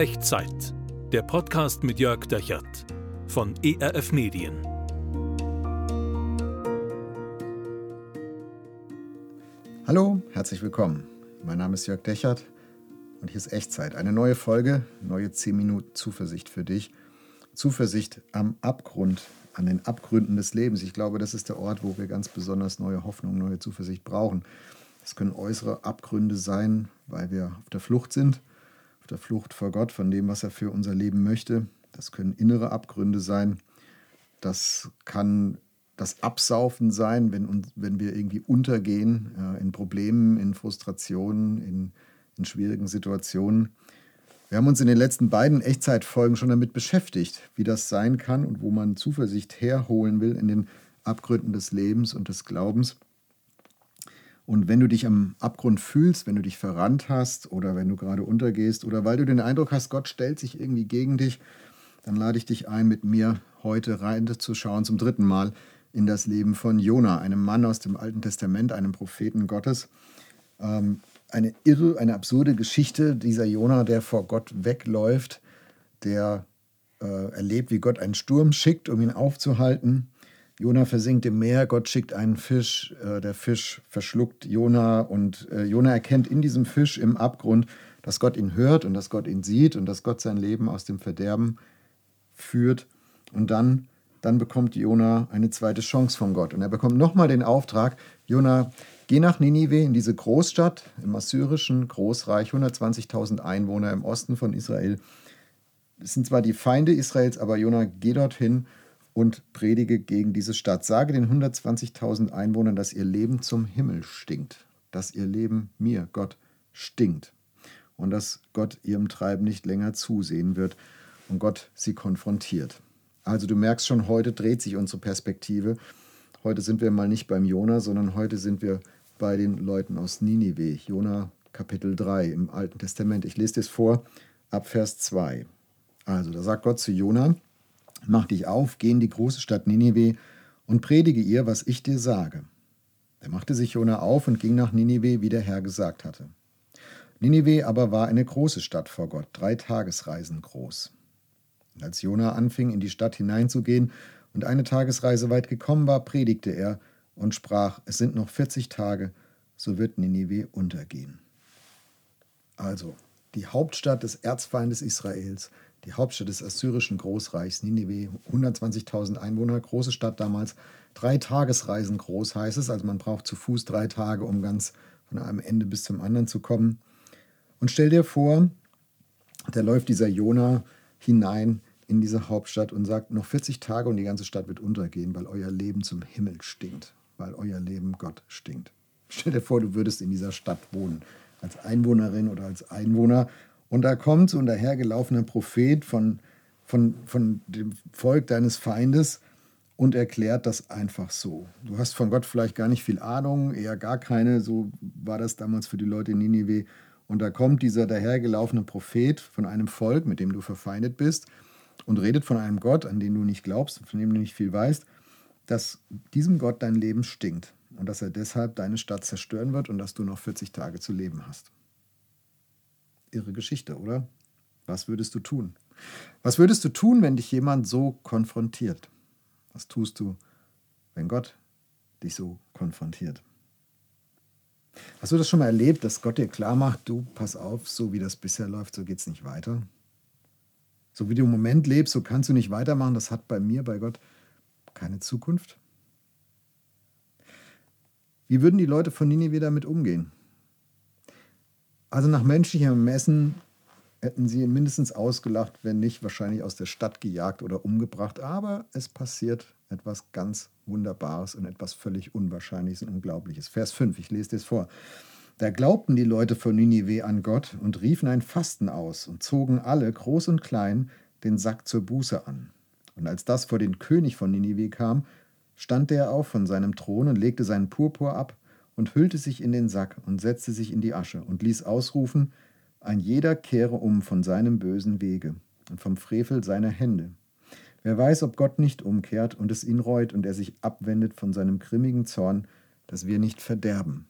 Echtzeit. Der Podcast mit Jörg Dechert von ERF Medien. Hallo, herzlich willkommen. Mein Name ist Jörg Dechert und hier ist Echtzeit. Eine neue Folge, neue 10 Minuten Zuversicht für dich. Zuversicht am Abgrund, an den Abgründen des Lebens. Ich glaube, das ist der Ort, wo wir ganz besonders neue Hoffnung, neue Zuversicht brauchen. Es können äußere Abgründe sein, weil wir auf der Flucht sind, der Flucht vor Gott, von dem, was er für unser Leben möchte. Das können innere Abgründe sein. Das kann das Absaufen sein, wenn, wenn wir irgendwie untergehen äh, in Problemen, in Frustrationen, in, in schwierigen Situationen. Wir haben uns in den letzten beiden Echtzeitfolgen schon damit beschäftigt, wie das sein kann und wo man Zuversicht herholen will in den Abgründen des Lebens und des Glaubens. Und wenn du dich am Abgrund fühlst, wenn du dich verrannt hast oder wenn du gerade untergehst oder weil du den Eindruck hast, Gott stellt sich irgendwie gegen dich, dann lade ich dich ein, mit mir heute reinzuschauen, zum dritten Mal in das Leben von Jona, einem Mann aus dem Alten Testament, einem Propheten Gottes. Ähm, eine irre, eine absurde Geschichte dieser Jona, der vor Gott wegläuft, der äh, erlebt, wie Gott einen Sturm schickt, um ihn aufzuhalten. Jona versinkt im Meer, Gott schickt einen Fisch, äh, der Fisch verschluckt Jona und äh, Jona erkennt in diesem Fisch im Abgrund, dass Gott ihn hört und dass Gott ihn sieht und dass Gott sein Leben aus dem Verderben führt. Und dann, dann bekommt Jona eine zweite Chance von Gott. Und er bekommt nochmal den Auftrag, Jona, Geh nach Ninive, in diese Großstadt im assyrischen Großreich, 120.000 Einwohner im Osten von Israel. Es sind zwar die Feinde Israels, aber Jona, geh dorthin und predige gegen diese Stadt. Sage den 120.000 Einwohnern, dass ihr Leben zum Himmel stinkt, dass ihr Leben mir, Gott, stinkt und dass Gott ihrem Treiben nicht länger zusehen wird und Gott sie konfrontiert. Also du merkst schon, heute dreht sich unsere Perspektive. Heute sind wir mal nicht beim Jona, sondern heute sind wir bei den Leuten aus Ninive. Jona Kapitel 3 im Alten Testament. Ich lese das vor ab Vers 2. Also, da sagt Gott zu Jona: Mach dich auf, geh in die große Stadt Ninive und predige ihr, was ich dir sage. Da machte sich Jona auf und ging nach Ninive, wie der Herr gesagt hatte. Ninive aber war eine große Stadt vor Gott, drei Tagesreisen groß. Und als Jona anfing, in die Stadt hineinzugehen und eine Tagesreise weit gekommen war, predigte er, und sprach, es sind noch 40 Tage, so wird Ninive untergehen. Also, die Hauptstadt des Erzfeindes Israels, die Hauptstadt des assyrischen Großreichs, Ninive, 120.000 Einwohner, große Stadt damals, drei Tagesreisen groß heißt es, also man braucht zu Fuß drei Tage, um ganz von einem Ende bis zum anderen zu kommen. Und stell dir vor, da läuft dieser Jona hinein in diese Hauptstadt und sagt, noch 40 Tage und die ganze Stadt wird untergehen, weil euer Leben zum Himmel stinkt weil euer Leben Gott stinkt. Stell dir vor, du würdest in dieser Stadt wohnen, als Einwohnerin oder als Einwohner. Und da kommt so ein dahergelaufener Prophet von, von, von dem Volk deines Feindes und erklärt das einfach so. Du hast von Gott vielleicht gar nicht viel Ahnung, eher gar keine, so war das damals für die Leute in Ninive. Und da kommt dieser dahergelaufene Prophet von einem Volk, mit dem du verfeindet bist, und redet von einem Gott, an den du nicht glaubst, von dem du nicht viel weißt dass diesem Gott dein Leben stinkt und dass er deshalb deine Stadt zerstören wird und dass du noch 40 Tage zu leben hast. Irre Geschichte, oder? Was würdest du tun? Was würdest du tun, wenn dich jemand so konfrontiert? Was tust du, wenn Gott dich so konfrontiert? Hast du das schon mal erlebt, dass Gott dir klar macht, du pass auf, so wie das bisher läuft, so geht es nicht weiter? So wie du im Moment lebst, so kannst du nicht weitermachen. Das hat bei mir, bei Gott keine Zukunft? Wie würden die Leute von Ninive damit umgehen? Also nach menschlichem Ermessen hätten sie ihn mindestens ausgelacht, wenn nicht wahrscheinlich aus der Stadt gejagt oder umgebracht. Aber es passiert etwas ganz Wunderbares und etwas völlig Unwahrscheinliches und Unglaubliches. Vers 5, ich lese das vor. Da glaubten die Leute von Ninive an Gott und riefen ein Fasten aus und zogen alle, groß und klein, den Sack zur Buße an. Und als das vor den König von Ninive kam, stand der auf von seinem Thron und legte seinen Purpur ab und hüllte sich in den Sack und setzte sich in die Asche und ließ ausrufen, ein jeder kehre um von seinem bösen Wege und vom Frevel seiner Hände. Wer weiß, ob Gott nicht umkehrt und es ihn reut und er sich abwendet von seinem grimmigen Zorn, dass wir nicht verderben.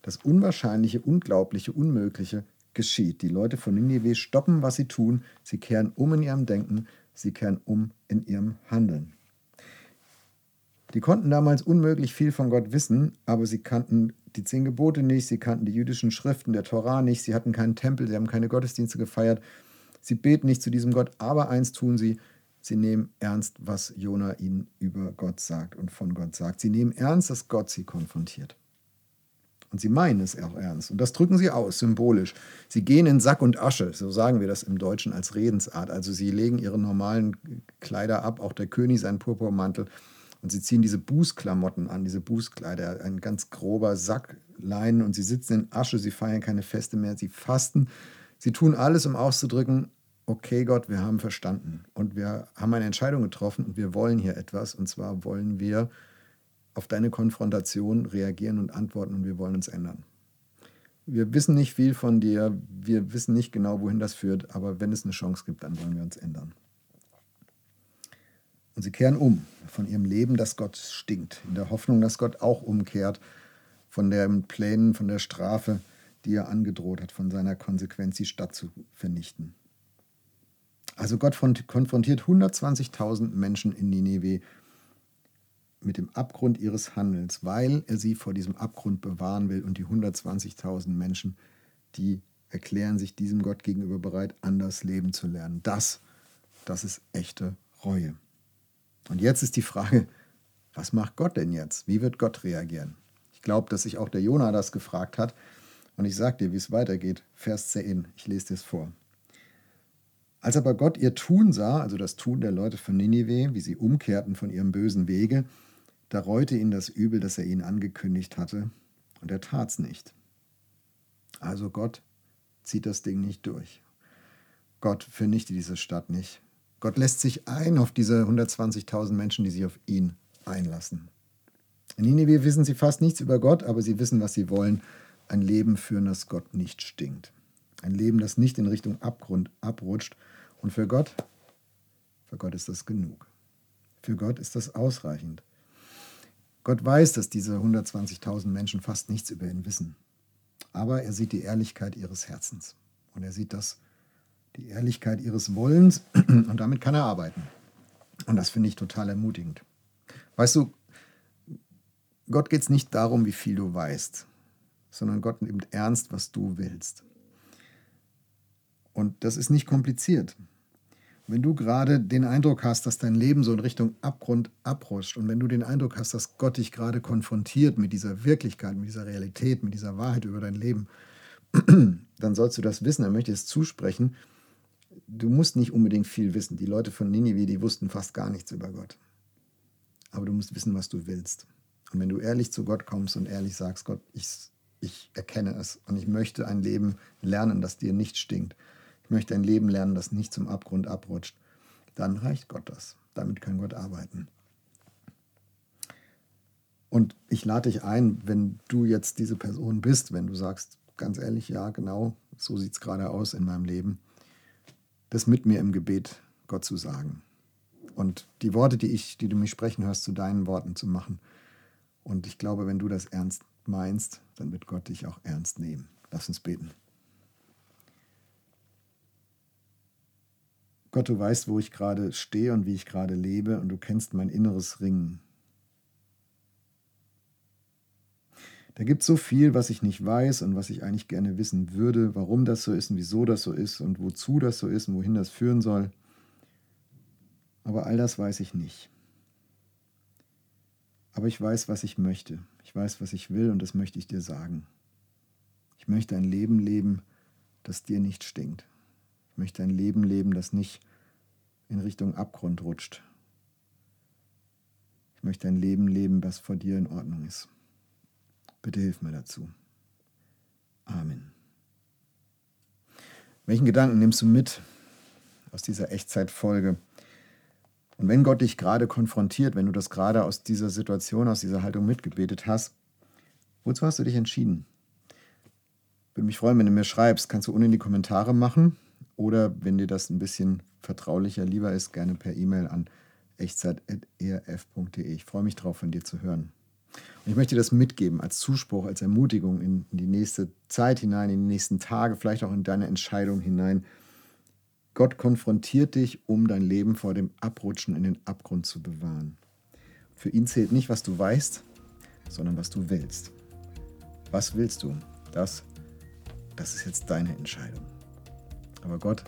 Das Unwahrscheinliche, Unglaubliche, Unmögliche geschieht. Die Leute von Ninive stoppen, was sie tun. Sie kehren um in ihrem Denken. Sie kehren um in ihrem Handeln. Die konnten damals unmöglich viel von Gott wissen, aber sie kannten die zehn Gebote nicht, sie kannten die jüdischen Schriften der Torah nicht, sie hatten keinen Tempel, sie haben keine Gottesdienste gefeiert, sie beten nicht zu diesem Gott, aber eins tun sie, sie nehmen ernst, was Jona ihnen über Gott sagt und von Gott sagt. Sie nehmen ernst, dass Gott sie konfrontiert. Und sie meinen es auch ernst. Und das drücken sie aus, symbolisch. Sie gehen in Sack und Asche, so sagen wir das im Deutschen als Redensart. Also sie legen ihre normalen Kleider ab, auch der König seinen Purpurmantel. Und sie ziehen diese Bußklamotten an, diese Bußkleider, ein ganz grober Sack Leinen. Und sie sitzen in Asche, sie feiern keine Feste mehr, sie fasten. Sie tun alles, um auszudrücken, okay Gott, wir haben verstanden. Und wir haben eine Entscheidung getroffen und wir wollen hier etwas. Und zwar wollen wir auf deine Konfrontation reagieren und antworten und wir wollen uns ändern. Wir wissen nicht viel von dir, wir wissen nicht genau, wohin das führt, aber wenn es eine Chance gibt, dann wollen wir uns ändern. Und sie kehren um von ihrem Leben, das Gott stinkt, in der Hoffnung, dass Gott auch umkehrt von den Plänen, von der Strafe, die er angedroht hat, von seiner Konsequenz, die Stadt zu vernichten. Also Gott konfrontiert 120.000 Menschen in Nineveh mit dem Abgrund ihres Handelns, weil er sie vor diesem Abgrund bewahren will. Und die 120.000 Menschen, die erklären sich diesem Gott gegenüber bereit, anders leben zu lernen. Das, das ist echte Reue. Und jetzt ist die Frage, was macht Gott denn jetzt? Wie wird Gott reagieren? Ich glaube, dass sich auch der Jonah das gefragt hat. Und ich sage dir, wie es weitergeht. Vers 10, ich lese dir es vor. Als aber Gott ihr Tun sah, also das Tun der Leute von Ninive, wie sie umkehrten von ihrem bösen Wege, da reute ihn das Übel, das er ihnen angekündigt hatte, und er tat's nicht. Also Gott zieht das Ding nicht durch. Gott vernichtet diese Stadt nicht. Gott lässt sich ein auf diese 120.000 Menschen, die sich auf ihn einlassen. In Nineveh wissen sie fast nichts über Gott, aber sie wissen, was sie wollen. Ein Leben führen, das Gott nicht stinkt. Ein Leben, das nicht in Richtung Abgrund abrutscht. Und für Gott, für Gott ist das genug. Für Gott ist das ausreichend. Gott weiß, dass diese 120.000 Menschen fast nichts über ihn wissen. Aber er sieht die Ehrlichkeit ihres Herzens. Und er sieht das, die Ehrlichkeit ihres Wollens und damit kann er arbeiten. Und das finde ich total ermutigend. Weißt du, Gott geht es nicht darum, wie viel du weißt, sondern Gott nimmt ernst, was du willst. Und das ist nicht kompliziert. Wenn du gerade den Eindruck hast, dass dein Leben so in Richtung Abgrund abrutscht und wenn du den Eindruck hast, dass Gott dich gerade konfrontiert mit dieser Wirklichkeit, mit dieser Realität, mit dieser Wahrheit über dein Leben, dann sollst du das wissen, er möchte es zusprechen. Du musst nicht unbedingt viel wissen. Die Leute von Ninive, die wussten fast gar nichts über Gott. Aber du musst wissen, was du willst. Und wenn du ehrlich zu Gott kommst und ehrlich sagst, Gott, ich, ich erkenne es und ich möchte ein Leben lernen, das dir nicht stinkt, ich möchte ein Leben lernen, das nicht zum Abgrund abrutscht, dann reicht Gott das. Damit kann Gott arbeiten. Und ich lade dich ein, wenn du jetzt diese Person bist, wenn du sagst, ganz ehrlich, ja, genau, so sieht es gerade aus in meinem Leben, das mit mir im Gebet Gott zu sagen. Und die Worte, die, ich, die du mich sprechen hörst, zu deinen Worten zu machen. Und ich glaube, wenn du das ernst meinst, dann wird Gott dich auch ernst nehmen. Lass uns beten. Gott, du weißt, wo ich gerade stehe und wie ich gerade lebe und du kennst mein inneres Ringen. Da gibt es so viel, was ich nicht weiß und was ich eigentlich gerne wissen würde, warum das so ist und wieso das so ist und wozu das so ist und wohin das führen soll. Aber all das weiß ich nicht. Aber ich weiß, was ich möchte. Ich weiß, was ich will und das möchte ich dir sagen. Ich möchte ein Leben leben, das dir nicht stinkt. Ich möchte ein Leben leben, das nicht in Richtung Abgrund rutscht. Ich möchte ein Leben leben, was vor dir in Ordnung ist. Bitte hilf mir dazu. Amen. Welchen Gedanken nimmst du mit aus dieser Echtzeitfolge? Und wenn Gott dich gerade konfrontiert, wenn du das gerade aus dieser Situation, aus dieser Haltung mitgebetet hast, wozu hast du dich entschieden? Würde mich freuen, wenn du mir schreibst. Kannst du unten in die Kommentare machen. Oder wenn dir das ein bisschen vertraulicher lieber ist, gerne per E-Mail an echtzeit.erf.de. Ich freue mich drauf, von dir zu hören. Ich möchte das mitgeben als Zuspruch, als Ermutigung in, in die nächste Zeit hinein, in die nächsten Tage, vielleicht auch in deine Entscheidung hinein. Gott konfrontiert dich, um dein Leben vor dem Abrutschen in den Abgrund zu bewahren. Für ihn zählt nicht, was du weißt, sondern was du willst. Was willst du? Das, das ist jetzt deine Entscheidung. Aber Gott,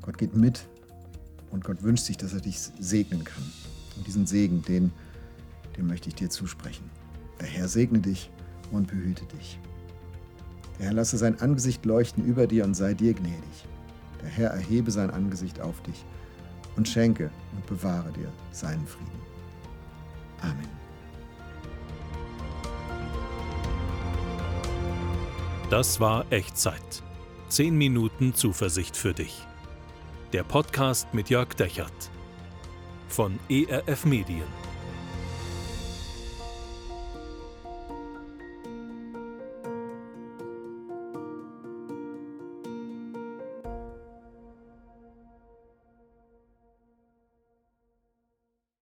Gott geht mit und Gott wünscht sich, dass er dich segnen kann. Und diesen Segen, den den möchte ich dir zusprechen. Der Herr segne dich und behüte dich. Der Herr lasse sein Angesicht leuchten über dir und sei dir gnädig. Der Herr erhebe sein Angesicht auf dich und schenke und bewahre dir seinen Frieden. Amen. Das war Echtzeit. Zehn Minuten Zuversicht für dich. Der Podcast mit Jörg Dechert von ERF Medien.